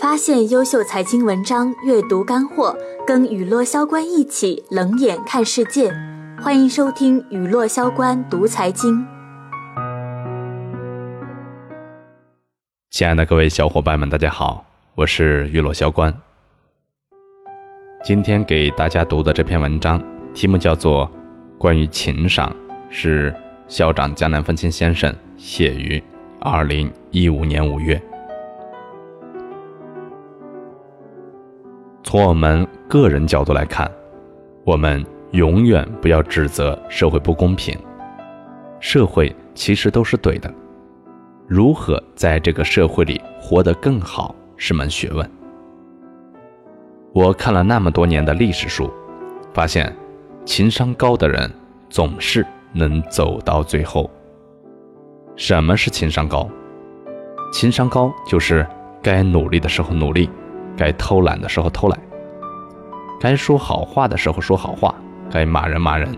发现优秀财经文章，阅读干货，跟雨落萧关一起冷眼看世界。欢迎收听雨落萧关读财经。亲爱的各位小伙伴们，大家好，我是雨落萧关。今天给大家读的这篇文章题目叫做《关于情商》，是校长江南风清先生写于二零一五年五月。从我们个人角度来看，我们永远不要指责社会不公平。社会其实都是对的，如何在这个社会里活得更好是门学问。我看了那么多年的历史书，发现情商高的人总是能走到最后。什么是情商高？情商高就是该努力的时候努力。该偷懒的时候偷懒，该说好话的时候说好话，该骂人骂人。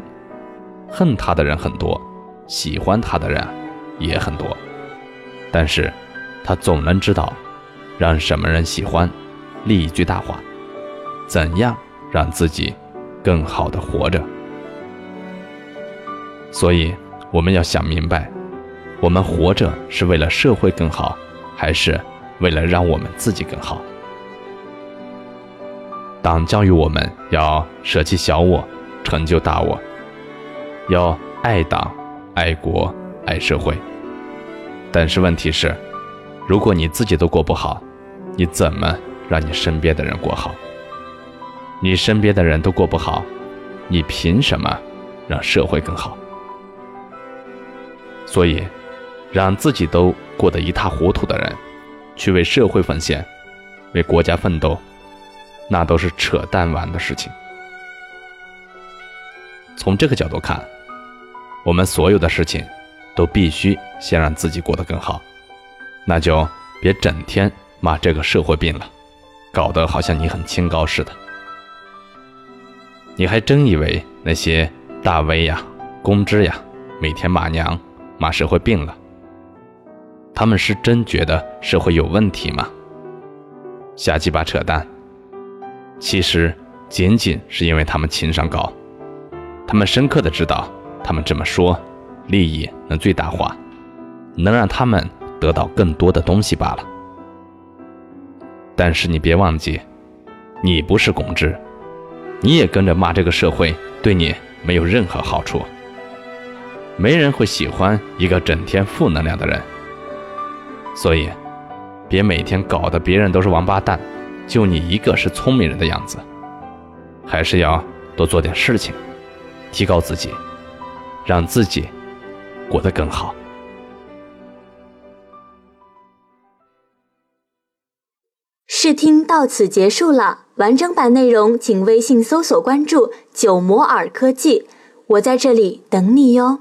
恨他的人很多，喜欢他的人也很多，但是，他总能知道让什么人喜欢，立一句大话，怎样让自己更好的活着。所以，我们要想明白，我们活着是为了社会更好，还是为了让我们自己更好？党教育我们要舍弃小我，成就大我，要爱党、爱国、爱社会。但是问题是，如果你自己都过不好，你怎么让你身边的人过好？你身边的人都过不好，你凭什么让社会更好？所以，让自己都过得一塌糊涂的人，去为社会奉献，为国家奋斗。那都是扯淡玩的事情。从这个角度看，我们所有的事情都必须先让自己过得更好，那就别整天骂这个社会病了，搞得好像你很清高似的。你还真以为那些大 V 呀、公知呀，每天骂娘、骂社会病了，他们是真觉得社会有问题吗？瞎鸡巴扯淡！其实，仅仅是因为他们情商高，他们深刻的知道，他们这么说，利益能最大化，能让他们得到更多的东西罢了。但是你别忘记，你不是公知，你也跟着骂这个社会，对你没有任何好处。没人会喜欢一个整天负能量的人，所以，别每天搞得别人都是王八蛋。就你一个是聪明人的样子，还是要多做点事情，提高自己，让自己过得更好。试听到此结束了，完整版内容请微信搜索关注“九摩尔科技”，我在这里等你哟。